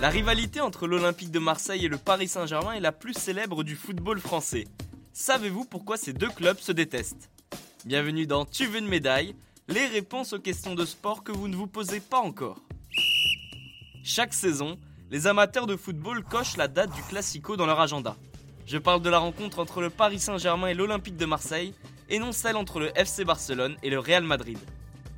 La rivalité entre l'Olympique de Marseille et le Paris Saint-Germain est la plus célèbre du football français. Savez-vous pourquoi ces deux clubs se détestent? Bienvenue dans Tu veux une médaille? Les réponses aux questions de sport que vous ne vous posez pas encore. Chaque saison, les amateurs de football cochent la date du Classico dans leur agenda. Je parle de la rencontre entre le Paris Saint-Germain et l'Olympique de Marseille, et non celle entre le FC Barcelone et le Real Madrid.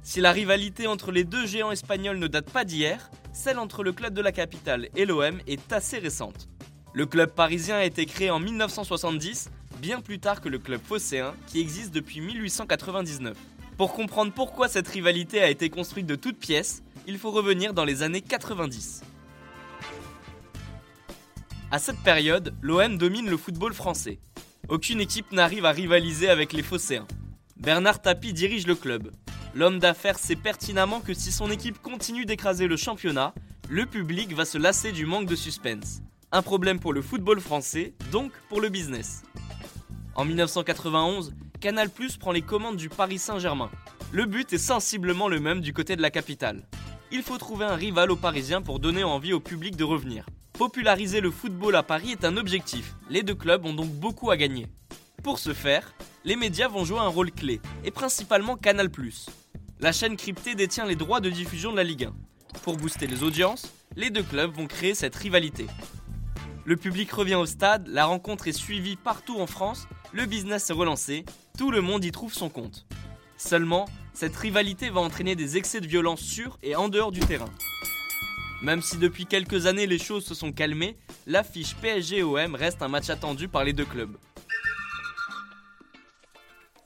Si la rivalité entre les deux géants espagnols ne date pas d'hier, celle entre le club de la capitale et l'OM est assez récente. Le club parisien a été créé en 1970, bien plus tard que le club phocéen, qui existe depuis 1899. Pour comprendre pourquoi cette rivalité a été construite de toutes pièces, il faut revenir dans les années 90. À cette période, l'OM domine le football français. Aucune équipe n'arrive à rivaliser avec les phocéens. Bernard Tapie dirige le club. L'homme d'affaires sait pertinemment que si son équipe continue d'écraser le championnat, le public va se lasser du manque de suspense. Un problème pour le football français, donc pour le business. En 1991, Canal Plus prend les commandes du Paris Saint-Germain. Le but est sensiblement le même du côté de la capitale. Il faut trouver un rival aux Parisiens pour donner envie au public de revenir. Populariser le football à Paris est un objectif. Les deux clubs ont donc beaucoup à gagner. Pour ce faire, les médias vont jouer un rôle clé, et principalement Canal+. La chaîne cryptée détient les droits de diffusion de la Ligue 1. Pour booster les audiences, les deux clubs vont créer cette rivalité. Le public revient au stade, la rencontre est suivie partout en France, le business est relancé, tout le monde y trouve son compte. Seulement, cette rivalité va entraîner des excès de violence sur et en dehors du terrain. Même si depuis quelques années les choses se sont calmées, l'affiche PSG-OM reste un match attendu par les deux clubs.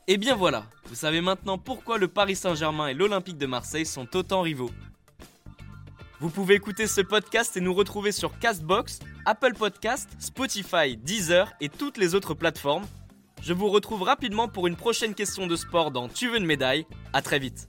Et bien voilà, vous savez maintenant pourquoi le Paris Saint-Germain et l'Olympique de Marseille sont autant rivaux. Vous pouvez écouter ce podcast et nous retrouver sur Castbox, Apple Podcast, Spotify, Deezer et toutes les autres plateformes. Je vous retrouve rapidement pour une prochaine question de sport dans Tu veux une médaille. À très vite.